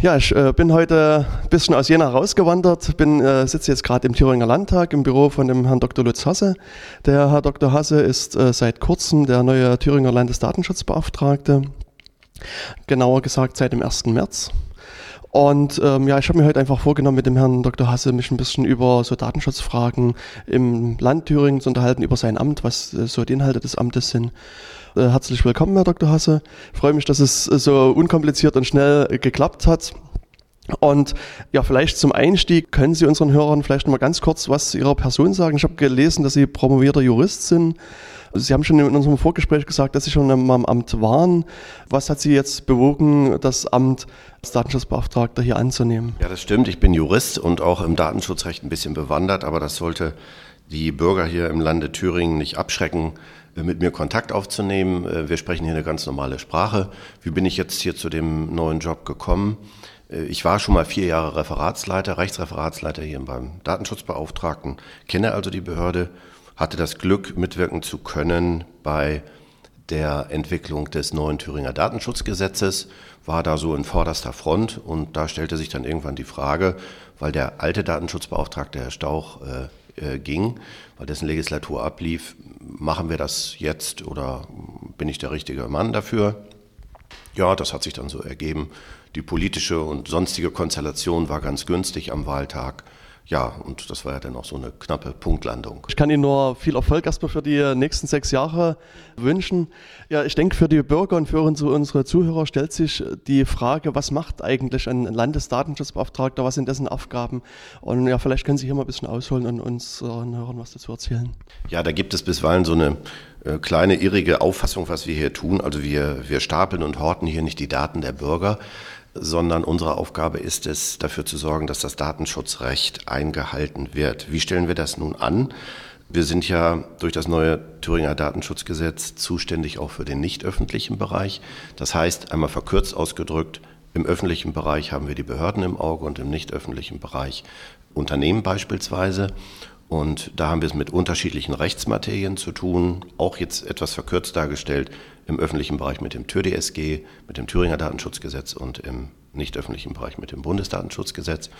Ja, ich äh, bin heute ein bisschen aus Jena rausgewandert, bin, äh, sitze jetzt gerade im Thüringer Landtag im Büro von dem Herrn Dr. Lutz Hasse. Der Herr Dr. Hasse ist äh, seit kurzem der neue Thüringer Landesdatenschutzbeauftragte, genauer gesagt seit dem 1. März. Und ähm, ja, ich habe mir heute einfach vorgenommen, mit dem Herrn Dr. Hasse mich ein bisschen über so Datenschutzfragen im Land Thüringen zu unterhalten, über sein Amt, was äh, so die Inhalte des Amtes sind. Äh, herzlich willkommen, Herr Dr. Hasse. Ich freue mich, dass es äh, so unkompliziert und schnell äh, geklappt hat. Und ja, vielleicht zum Einstieg können Sie unseren Hörern vielleicht noch mal ganz kurz was zu Ihrer Person sagen. Ich habe gelesen, dass Sie promovierter Jurist sind. Sie haben schon in unserem Vorgespräch gesagt, dass Sie schon am Amt waren. Was hat Sie jetzt bewogen, das Amt als Datenschutzbeauftragter hier anzunehmen? Ja, das stimmt. Ich bin Jurist und auch im Datenschutzrecht ein bisschen bewandert, aber das sollte die Bürger hier im Lande Thüringen nicht abschrecken, mit mir Kontakt aufzunehmen. Wir sprechen hier eine ganz normale Sprache. Wie bin ich jetzt hier zu dem neuen Job gekommen? Ich war schon mal vier Jahre Referatsleiter, Rechtsreferatsleiter hier beim Datenschutzbeauftragten, kenne also die Behörde hatte das Glück, mitwirken zu können bei der Entwicklung des neuen Thüringer Datenschutzgesetzes, war da so in vorderster Front und da stellte sich dann irgendwann die Frage, weil der alte Datenschutzbeauftragte Herr Stauch äh, ging, weil dessen Legislatur ablief, machen wir das jetzt oder bin ich der richtige Mann dafür? Ja, das hat sich dann so ergeben. Die politische und sonstige Konstellation war ganz günstig am Wahltag ja, und das war ja dann auch so eine knappe Punktlandung. Ich kann Ihnen nur viel Erfolg erstmal für die nächsten sechs Jahre wünschen. Ja, ich denke, für die Bürger und für unsere Zuhörer stellt sich die Frage, was macht eigentlich ein Landesdatenschutzbeauftragter, was sind dessen Aufgaben? Und ja, vielleicht können Sie hier mal ein bisschen ausholen und uns hören, was dazu erzählen. Ja, da gibt es bisweilen so eine äh, kleine irrige Auffassung, was wir hier tun. Also wir, wir stapeln und horten hier nicht die Daten der Bürger, sondern unsere Aufgabe ist es, dafür zu sorgen, dass das Datenschutzrecht eingehalten wird. Wie stellen wir das nun an? Wir sind ja durch das neue Thüringer Datenschutzgesetz zuständig auch für den nicht öffentlichen Bereich. Das heißt, einmal verkürzt ausgedrückt, im öffentlichen Bereich haben wir die Behörden im Auge und im nicht öffentlichen Bereich Unternehmen beispielsweise. Und da haben wir es mit unterschiedlichen Rechtsmaterien zu tun, auch jetzt etwas verkürzt dargestellt, im öffentlichen Bereich mit dem TÜR-DSG, mit dem Thüringer Datenschutzgesetz und im nicht öffentlichen Bereich mit dem Bundesdatenschutzgesetz.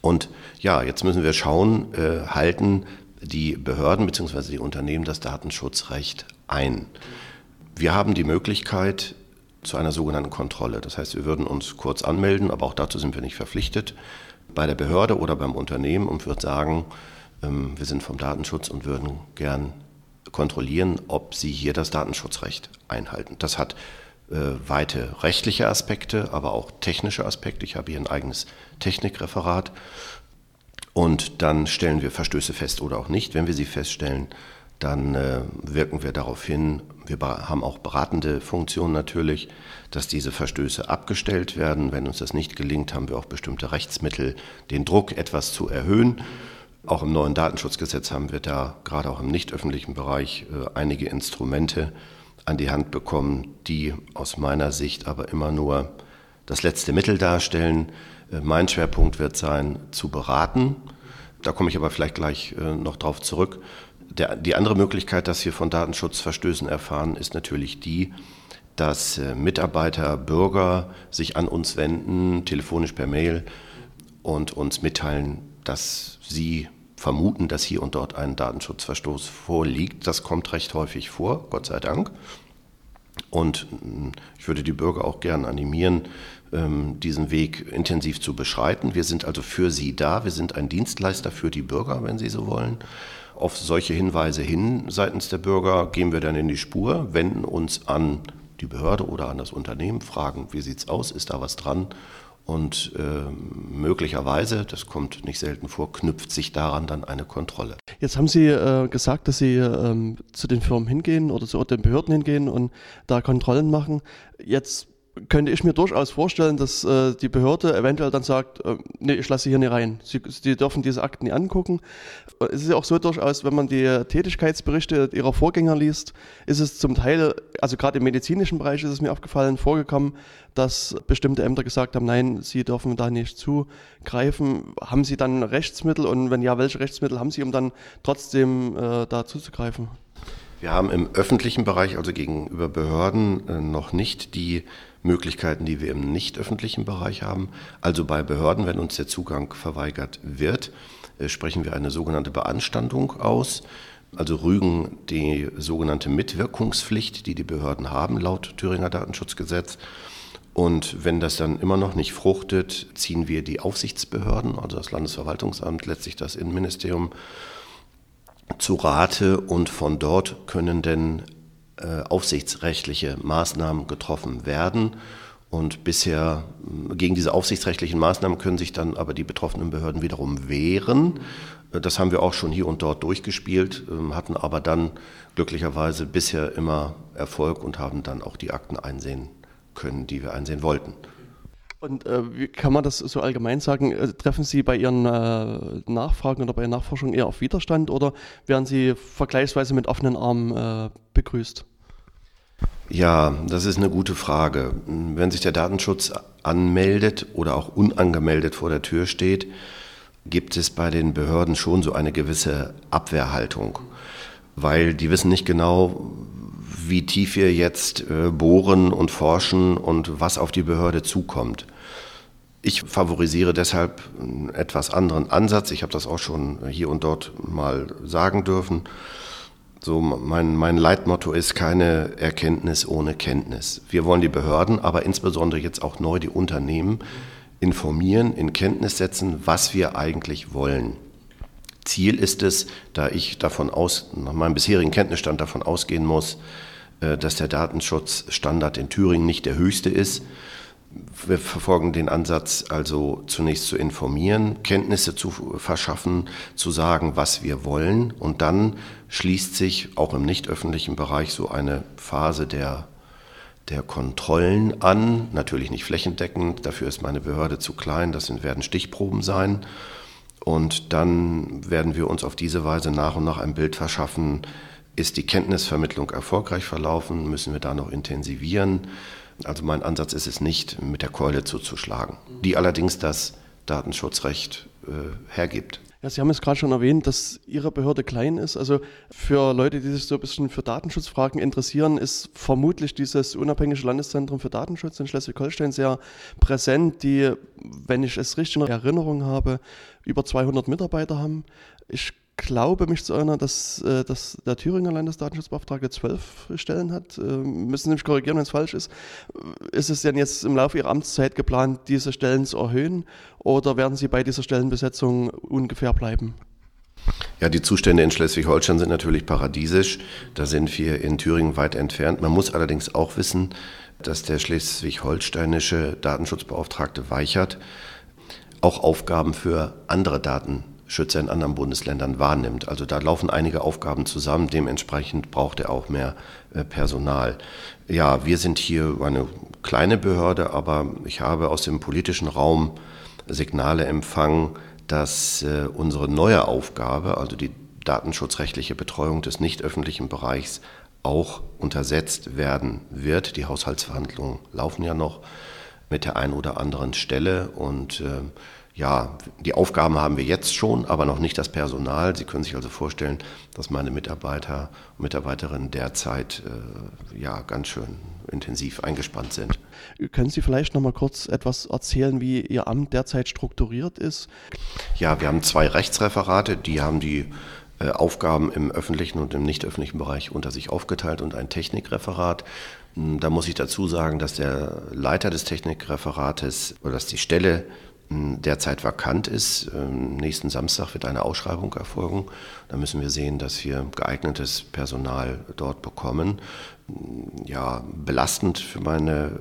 Und ja, jetzt müssen wir schauen, äh, halten die Behörden bzw. die Unternehmen das Datenschutzrecht ein. Wir haben die Möglichkeit zu einer sogenannten Kontrolle. Das heißt, wir würden uns kurz anmelden, aber auch dazu sind wir nicht verpflichtet bei der Behörde oder beim Unternehmen und würde sagen, ähm, wir sind vom Datenschutz und würden gern kontrollieren, ob sie hier das Datenschutzrecht einhalten. Das hat äh, weite rechtliche Aspekte, aber auch technische Aspekte. Ich habe hier ein eigenes Technikreferat. Und dann stellen wir Verstöße fest oder auch nicht. Wenn wir sie feststellen, dann äh, wirken wir darauf hin, wir haben auch beratende Funktionen natürlich, dass diese Verstöße abgestellt werden. Wenn uns das nicht gelingt, haben wir auch bestimmte Rechtsmittel, den Druck etwas zu erhöhen. Auch im neuen Datenschutzgesetz haben wir da gerade auch im nicht öffentlichen Bereich äh, einige Instrumente an die Hand bekommen, die aus meiner Sicht aber immer nur das letzte Mittel darstellen. Äh, mein Schwerpunkt wird sein, zu beraten. Da komme ich aber vielleicht gleich äh, noch drauf zurück. Der, die andere Möglichkeit, dass wir von Datenschutzverstößen erfahren, ist natürlich die, dass äh, Mitarbeiter, Bürger sich an uns wenden, telefonisch per Mail und uns mitteilen, dass sie vermuten, dass hier und dort ein Datenschutzverstoß vorliegt. Das kommt recht häufig vor, Gott sei Dank. Und mm, ich würde die Bürger auch gern animieren, ähm, diesen Weg intensiv zu beschreiten. Wir sind also für Sie da. Wir sind ein Dienstleister für die Bürger, wenn Sie so wollen. Auf solche Hinweise hin seitens der Bürger gehen wir dann in die Spur, wenden uns an die Behörde oder an das Unternehmen, fragen, wie sieht es aus, ist da was dran? Und äh, möglicherweise, das kommt nicht selten vor, knüpft sich daran dann eine Kontrolle. Jetzt haben Sie äh, gesagt, dass Sie ähm, zu den Firmen hingehen oder zu den Behörden hingehen und da Kontrollen machen. Jetzt könnte ich mir durchaus vorstellen, dass äh, die Behörde eventuell dann sagt, äh, nee, ich lasse hier nicht rein. Sie, Sie dürfen diese Akten nicht angucken. Es ist ja auch so durchaus, wenn man die Tätigkeitsberichte ihrer Vorgänger liest, ist es zum Teil, also gerade im medizinischen Bereich ist es mir aufgefallen, vorgekommen, dass bestimmte Ämter gesagt haben, nein, Sie dürfen da nicht zugreifen. Haben Sie dann Rechtsmittel und wenn ja, welche Rechtsmittel haben Sie, um dann trotzdem äh, da zuzugreifen? Wir haben im öffentlichen Bereich, also gegenüber Behörden, äh, noch nicht die Möglichkeiten, die wir im nicht öffentlichen Bereich haben. Also bei Behörden, wenn uns der Zugang verweigert wird, äh, sprechen wir eine sogenannte Beanstandung aus. Also rügen die sogenannte Mitwirkungspflicht, die die Behörden haben laut Thüringer Datenschutzgesetz. Und wenn das dann immer noch nicht fruchtet, ziehen wir die Aufsichtsbehörden, also das Landesverwaltungsamt, letztlich das Innenministerium, zu Rate und von dort können denn äh, aufsichtsrechtliche Maßnahmen getroffen werden. Und bisher gegen diese aufsichtsrechtlichen Maßnahmen können sich dann aber die betroffenen Behörden wiederum wehren. Äh, das haben wir auch schon hier und dort durchgespielt, ähm, hatten aber dann glücklicherweise bisher immer Erfolg und haben dann auch die Akten einsehen können, die wir einsehen wollten. Und äh, wie kann man das so allgemein sagen? Äh, treffen Sie bei Ihren äh, Nachfragen oder bei Ihren Nachforschungen eher auf Widerstand oder werden Sie vergleichsweise mit offenen Armen äh, begrüßt? Ja, das ist eine gute Frage. Wenn sich der Datenschutz anmeldet oder auch unangemeldet vor der Tür steht, gibt es bei den Behörden schon so eine gewisse Abwehrhaltung, weil die wissen nicht genau, wie tief wir jetzt äh, bohren und forschen und was auf die Behörde zukommt. Ich favorisiere deshalb einen etwas anderen Ansatz. Ich habe das auch schon hier und dort mal sagen dürfen. So mein, mein Leitmotto ist keine Erkenntnis ohne Kenntnis. Wir wollen die Behörden, aber insbesondere jetzt auch neu die Unternehmen informieren, in Kenntnis setzen, was wir eigentlich wollen. Ziel ist es, da ich davon aus, nach meinem bisherigen Kenntnisstand davon ausgehen muss, dass der Datenschutzstandard in Thüringen nicht der höchste ist. Wir verfolgen den Ansatz also zunächst zu informieren, Kenntnisse zu verschaffen, zu sagen, was wir wollen. Und dann schließt sich auch im nicht öffentlichen Bereich so eine Phase der, der Kontrollen an. Natürlich nicht flächendeckend, dafür ist meine Behörde zu klein, das werden Stichproben sein. Und dann werden wir uns auf diese Weise nach und nach ein Bild verschaffen, ist die Kenntnisvermittlung erfolgreich verlaufen? Müssen wir da noch intensivieren? Also mein Ansatz ist es nicht, mit der Keule zuzuschlagen, die allerdings das Datenschutzrecht äh, hergibt. Ja, Sie haben es gerade schon erwähnt, dass Ihre Behörde klein ist. Also für Leute, die sich so ein bisschen für Datenschutzfragen interessieren, ist vermutlich dieses unabhängige Landeszentrum für Datenschutz in Schleswig-Holstein sehr präsent, die, wenn ich es richtig in Erinnerung habe, über 200 Mitarbeiter haben. Ich glaube mich zu erinnern, dass, äh, dass der Thüringer Landesdatenschutzbeauftragte zwölf Stellen hat. Äh, müssen Sie mich korrigieren, wenn es falsch ist. Ist es denn jetzt im Laufe Ihrer Amtszeit geplant, diese Stellen zu erhöhen oder werden Sie bei dieser Stellenbesetzung ungefähr bleiben? Ja, die Zustände in Schleswig-Holstein sind natürlich paradiesisch. Da sind wir in Thüringen weit entfernt. Man muss allerdings auch wissen, dass der schleswig-holsteinische Datenschutzbeauftragte Weichert auch Aufgaben für andere Daten Schützer in anderen Bundesländern wahrnimmt. Also da laufen einige Aufgaben zusammen, dementsprechend braucht er auch mehr äh, Personal. Ja, wir sind hier eine kleine Behörde, aber ich habe aus dem politischen Raum Signale empfangen, dass äh, unsere neue Aufgabe, also die datenschutzrechtliche Betreuung des nicht öffentlichen Bereichs, auch untersetzt werden wird. Die Haushaltsverhandlungen laufen ja noch mit der einen oder anderen Stelle und äh, ja, die Aufgaben haben wir jetzt schon, aber noch nicht das Personal. Sie können sich also vorstellen, dass meine Mitarbeiter und Mitarbeiterinnen derzeit äh, ja ganz schön intensiv eingespannt sind. Können Sie vielleicht noch mal kurz etwas erzählen, wie Ihr Amt derzeit strukturiert ist? Ja, wir haben zwei Rechtsreferate, die haben die äh, Aufgaben im öffentlichen und im nicht öffentlichen Bereich unter sich aufgeteilt und ein Technikreferat. Hm, da muss ich dazu sagen, dass der Leiter des Technikreferates oder dass die Stelle derzeit vakant ist. Ähm, nächsten Samstag wird eine Ausschreibung erfolgen. Da müssen wir sehen, dass wir geeignetes Personal dort bekommen. Ja, belastend für meine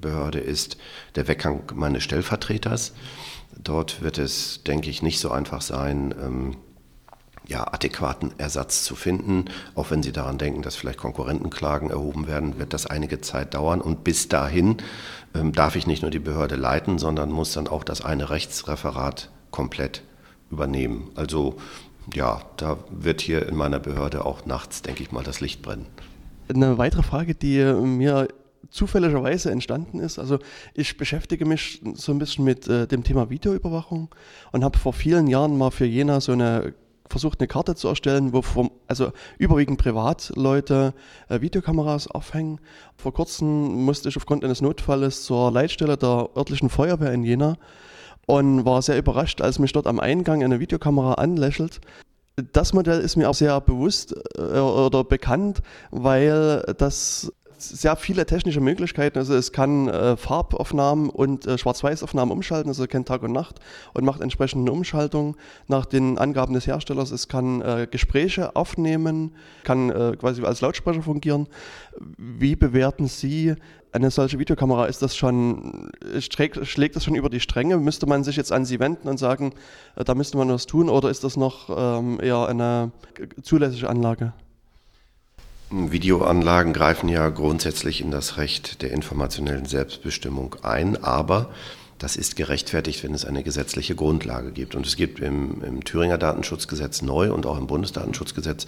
Behörde ist der Weggang meines Stellvertreters. Dort wird es, denke ich, nicht so einfach sein, ähm, ja, adäquaten Ersatz zu finden. Auch wenn Sie daran denken, dass vielleicht Konkurrentenklagen erhoben werden, wird das einige Zeit dauern. Und bis dahin ähm, darf ich nicht nur die Behörde leiten, sondern muss dann auch das eine Rechtsreferat komplett übernehmen. Also ja, da wird hier in meiner Behörde auch nachts, denke ich mal, das Licht brennen. Eine weitere Frage, die mir zufälligerweise entstanden ist. Also ich beschäftige mich so ein bisschen mit äh, dem Thema Videoüberwachung und habe vor vielen Jahren mal für Jena so eine versucht, eine Karte zu erstellen, wo vom, also überwiegend Privatleute äh, Videokameras aufhängen. Vor kurzem musste ich aufgrund eines Notfalles zur Leitstelle der örtlichen Feuerwehr in Jena und war sehr überrascht, als mich dort am Eingang eine Videokamera anlächelt. Das Modell ist mir auch sehr bewusst äh, oder bekannt, weil das sehr viele technische Möglichkeiten. Also es kann äh, Farbaufnahmen und äh, Schwarz-Weiß-Aufnahmen umschalten, also kennt Tag und Nacht und macht entsprechend eine Umschaltung nach den Angaben des Herstellers. Es kann äh, Gespräche aufnehmen, kann äh, quasi als Lautsprecher fungieren. Wie bewerten Sie eine solche Videokamera? Ist das schon, schlägt, schlägt das schon über die Stränge? Müsste man sich jetzt an Sie wenden und sagen, äh, da müsste man was tun oder ist das noch ähm, eher eine zulässige Anlage? Videoanlagen greifen ja grundsätzlich in das Recht der informationellen Selbstbestimmung ein, aber das ist gerechtfertigt, wenn es eine gesetzliche Grundlage gibt. Und es gibt im, im, Thüringer Datenschutzgesetz neu und auch im Bundesdatenschutzgesetz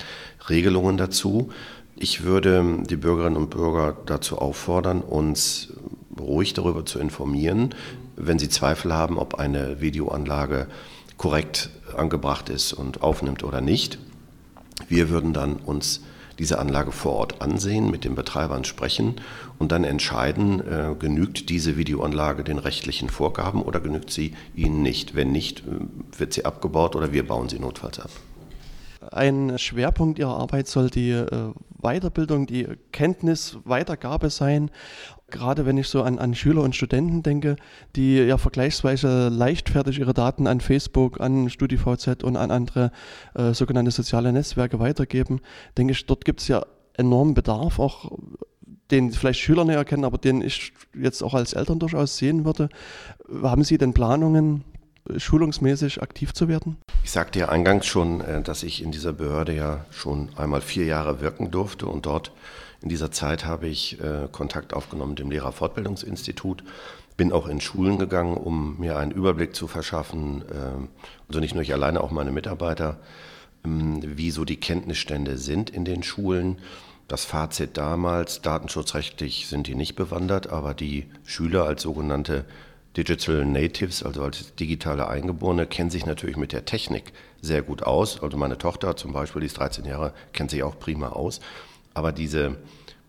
Regelungen dazu. Ich würde die Bürgerinnen und Bürger dazu auffordern, uns ruhig darüber zu informieren, wenn sie Zweifel haben, ob eine Videoanlage korrekt angebracht ist und aufnimmt oder nicht. Wir würden dann uns diese Anlage vor Ort ansehen, mit den Betreibern sprechen und dann entscheiden, äh, genügt diese Videoanlage den rechtlichen Vorgaben oder genügt sie ihnen nicht. Wenn nicht, äh, wird sie abgebaut oder wir bauen sie notfalls ab. Ein Schwerpunkt Ihrer Arbeit soll die äh, Weiterbildung, die Kenntnisweitergabe sein. Gerade wenn ich so an, an Schüler und Studenten denke, die ja vergleichsweise leichtfertig ihre Daten an Facebook, an StudiVZ und an andere äh, sogenannte soziale Netzwerke weitergeben, denke ich, dort gibt es ja enormen Bedarf, auch den vielleicht Schüler näher kennen, aber den ich jetzt auch als Eltern durchaus sehen würde. Haben Sie denn Planungen, schulungsmäßig aktiv zu werden? Ich sagte ja eingangs schon, äh, dass ich in dieser Behörde ja schon einmal vier Jahre wirken durfte und dort in dieser Zeit habe ich äh, Kontakt aufgenommen mit dem Lehrerfortbildungsinstitut, bin auch in Schulen gegangen, um mir einen Überblick zu verschaffen, äh, also nicht nur ich alleine, auch meine Mitarbeiter, ähm, wie so die Kenntnisstände sind in den Schulen. Das Fazit damals, datenschutzrechtlich sind die nicht bewandert, aber die Schüler als sogenannte Digital Natives, also als digitale Eingeborene, kennen sich natürlich mit der Technik sehr gut aus. Also meine Tochter zum Beispiel, die ist 13 Jahre, kennt sich auch prima aus. Aber diese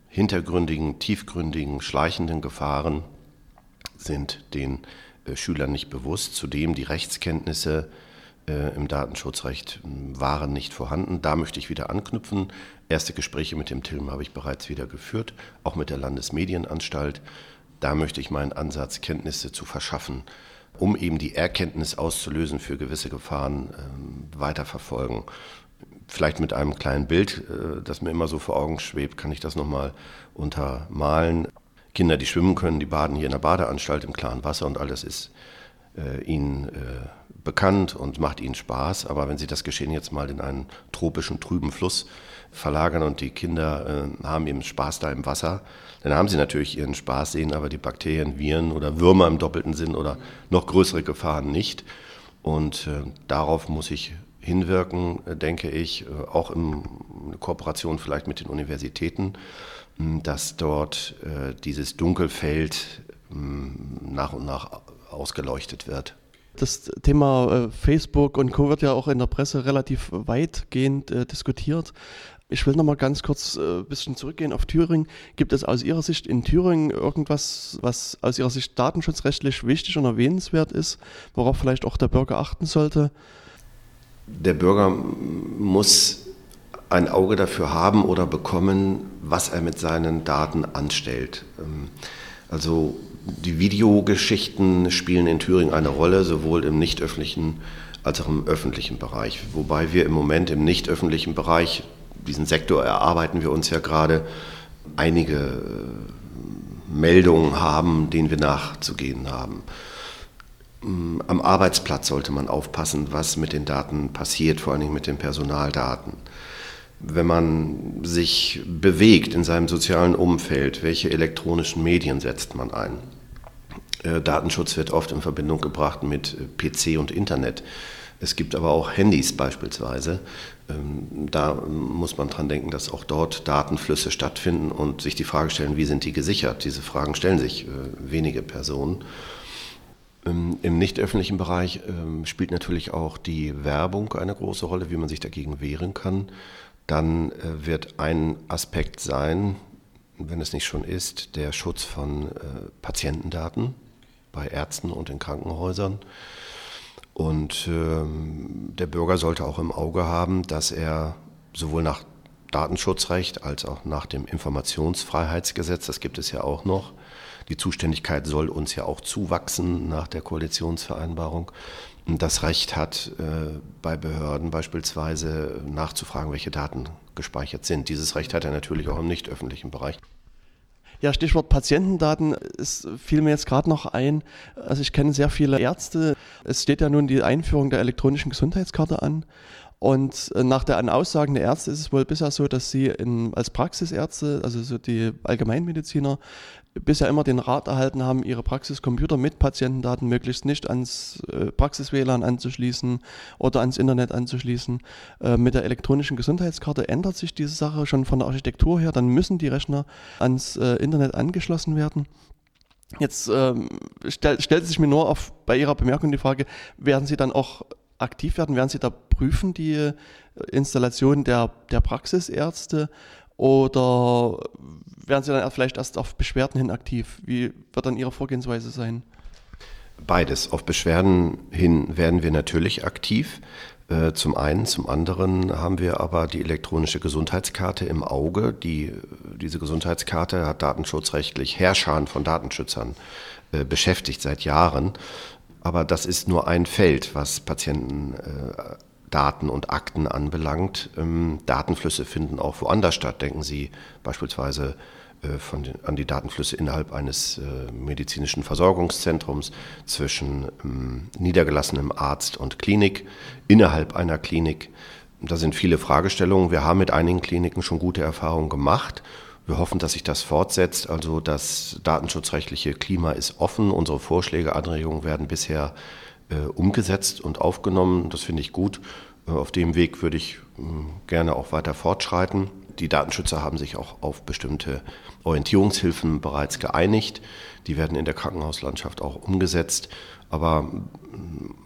hintergründigen, tiefgründigen, schleichenden Gefahren sind den äh, Schülern nicht bewusst. Zudem die Rechtskenntnisse äh, im Datenschutzrecht hm, waren nicht vorhanden. Da möchte ich wieder anknüpfen. Erste Gespräche mit dem TILM habe ich bereits wieder geführt, auch mit der Landesmedienanstalt. Da möchte ich meinen Ansatz, Kenntnisse zu verschaffen, um eben die Erkenntnis auszulösen für gewisse Gefahren äh, weiterverfolgen. Vielleicht mit einem kleinen Bild, äh, das mir immer so vor Augen schwebt, kann ich das nochmal untermalen. Kinder, die schwimmen können, die baden hier in der Badeanstalt im klaren Wasser und alles ist äh, ihnen äh, bekannt und macht ihnen Spaß. Aber wenn sie das Geschehen jetzt mal in einen tropischen, trüben Fluss verlagern und die Kinder äh, haben eben Spaß da im Wasser, dann haben sie natürlich ihren Spaß, sehen aber die Bakterien, Viren oder Würmer im doppelten Sinn oder noch größere Gefahren nicht. Und äh, darauf muss ich hinwirken, äh, denke ich, äh, auch in Kooperation vielleicht mit den Universitäten, dass dort äh, dieses Dunkelfeld nach und nach ausgeleuchtet wird. Das Thema Facebook und Co. wird ja auch in der Presse relativ weitgehend äh, diskutiert. Ich will noch mal ganz kurz ein äh, bisschen zurückgehen auf Thüringen. Gibt es aus Ihrer Sicht in Thüringen irgendwas, was aus Ihrer Sicht datenschutzrechtlich wichtig und erwähnenswert ist, worauf vielleicht auch der Bürger achten sollte? Der Bürger muss ein Auge dafür haben oder bekommen, was er mit seinen Daten anstellt. Also die Videogeschichten spielen in Thüringen eine Rolle, sowohl im nicht öffentlichen als auch im öffentlichen Bereich. Wobei wir im Moment im nicht öffentlichen Bereich diesen Sektor erarbeiten wir uns ja gerade, einige äh, Meldungen haben, denen wir nachzugehen haben. Mm, am Arbeitsplatz sollte man aufpassen, was mit den Daten passiert, vor allen Dingen mit den Personaldaten. Wenn man sich bewegt in seinem sozialen Umfeld, welche elektronischen Medien setzt man ein? Äh, Datenschutz wird oft in Verbindung gebracht mit äh, PC und Internet. Es gibt aber auch Handys beispielsweise. Ähm, da muss man dran denken, dass auch dort Datenflüsse stattfinden und sich die Frage stellen, wie sind die gesichert? Diese Fragen stellen sich äh, wenige Personen. Äh, Ähm, Im nicht öffentlichen Bereich ähm, spielt natürlich auch die Werbung eine große Rolle, wie man sich dagegen wehren kann. Dann äh, wird ein Aspekt sein, wenn es nicht schon ist, der Schutz von äh, Patientendaten bei Ärzten und in Krankenhäusern. Und ähm, der Bürger sollte auch im Auge haben, dass er sowohl nach Datenschutzrecht als auch nach dem Informationsfreiheitsgesetz, das gibt es ja auch noch, die Zuständigkeit soll uns ja auch zuwachsen nach der Koalitionsvereinbarung, das Recht hat, äh, bei Behörden beispielsweise nachzufragen, welche Daten gespeichert sind. Dieses Recht hat er natürlich auch im nicht öffentlichen Bereich. Ja, Stichwort Patientendaten, es fiel mir jetzt gerade noch ein. Also ich kenne sehr viele Ärzte. Es steht ja nun die Einführung der elektronischen Gesundheitskarte an. Und äh, nach der Aussagen der Ärzte ist es wohl bisher so, dass sie in, als Praxisärzte, also so die Allgemeinmediziner, bisher immer den Rat erhalten haben, ihre Praxiscomputer mit Patientendaten möglichst nicht ans äh, Praxis-WLAN anzuschließen oder ans Internet anzuschließen. Äh, mit der elektronischen Gesundheitskarte ändert sich diese Sache schon von der Architektur her. Dann müssen die Rechner ans Internet angeschlossen werden. Jetzt ähm, stell, stellt sich mir nur auf, bei Ihrer Bemerkung die Frage, werden Sie dann auch aktiv werden? Werden Sie da prüfen, die äh, Installation der, der Praxisärzte? Oder werden Sie dann vielleicht erst auf Beschwerden hin aktiv? Wie wird dann Ihre Vorgehensweise sein? Beides. Auf Beschwerden hin werden wir natürlich aktiv. Äh, zum einen, zum anderen haben wir aber die elektronische Gesundheitskarte im Auge. Die, diese Gesundheitskarte hat datenschutzrechtlich Herrschern von Datenschützern äh, beschäftigt seit Jahren. Aber das ist nur ein Feld, was Patientendaten äh, und Akten anbelangt. Ähm, Datenflüsse finden auch woanders statt. Denken Sie beispielsweise äh, von den, an die Datenflüsse innerhalb eines äh, medizinischen Versorgungszentrums zwischen ähm, niedergelassenem Arzt und Klinik, innerhalb einer Klinik. Da sind viele Fragestellungen. Wir haben mit einigen Kliniken schon gute Erfahrungen gemacht wir hoffen, dass sich das fortsetzt. Also das datenschutzrechtliche Klima ist offen. Unsere Vorschläge, Anregungen werden bisher äh, umgesetzt und aufgenommen. Das finde ich gut. Äh, auf dem Weg würde ich äh, gerne auch weiter fortschreiten. Die Datenschützer haben sich auch auf bestimmte Orientierungshilfen bereits geeinigt. Die werden in der Krankenhauslandschaft auch umgesetzt. Aber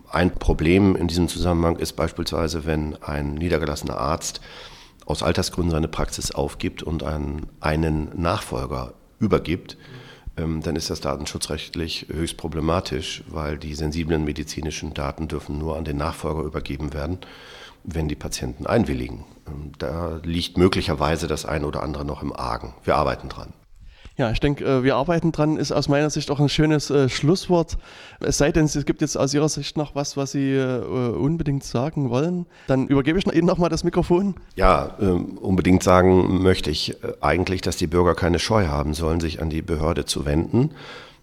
ein Problem in diesem Zusammenhang ist beispielsweise, wenn ein niedergelassener Arzt aus Altersgründen seine Praxis aufgibt und an einen Nachfolger übergibt, ähm, dann ist das datenschutzrechtlich höchst problematisch, weil die sensiblen medizinischen Daten dürfen nur an den Nachfolger übergeben werden, wenn die Patienten einwilligen. Ähm, da liegt möglicherweise das eine oder andere noch im Argen. Wir arbeiten dran. Ja, ich denke, äh, wir arbeiten dran, ist aus meiner Sicht auch ein schönes äh, Schlusswort. Es sei denn, es gibt jetzt aus Ihrer Sicht noch was, was Sie äh, unbedingt sagen wollen. Dann übergebe ich Ihnen nochmal das Mikrofon. Ja, äh, unbedingt sagen möchte ich eigentlich, dass die Bürger keine Scheu haben sollen, sich an die Behörde zu wenden.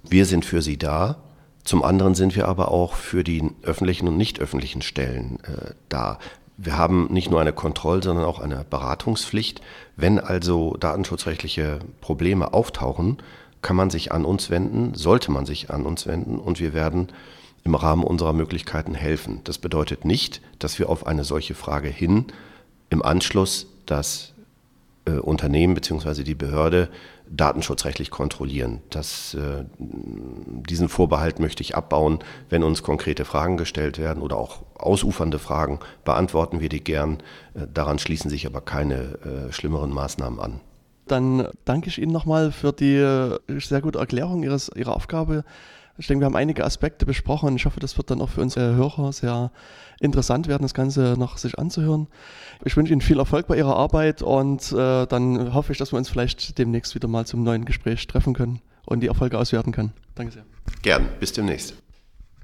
Wir sind für sie da. Zum anderen sind wir aber auch für die öffentlichen und nicht öffentlichen Stellen äh, da. Wir haben nicht nur eine Kontroll-, sondern auch eine Beratungspflicht. Wenn also datenschutzrechtliche Probleme auftauchen, kann man sich an uns wenden, sollte man sich an uns wenden und wir werden im Rahmen unserer Möglichkeiten helfen. Das bedeutet nicht, dass wir auf eine solche Frage hin im Anschluss das äh, Unternehmen bzw. die Behörde datenschutzrechtlich kontrollieren. Das, äh, diesen Vorbehalt möchte ich abbauen. Wenn uns konkrete Fragen gestellt werden oder auch ausufernde Fragen, beantworten wir die gern. Äh, daran schließen sich aber keine äh, schlimmeren Maßnahmen an. Dann danke ich Ihnen nochmal für die äh, sehr gute Erklärung Ihres, Ihrer Aufgabe. Ich denke, wir haben einige Aspekte besprochen und ich hoffe, das wird dann auch für unsere Hörer sehr interessant werden, das Ganze noch sich anzuhören. Ich wünsche Ihnen viel Erfolg bei Ihrer Arbeit und äh, dann hoffe ich, dass wir uns vielleicht demnächst wieder mal zum neuen Gespräch treffen können und die Erfolge auswerten können. Danke sehr. Gern, bis demnächst.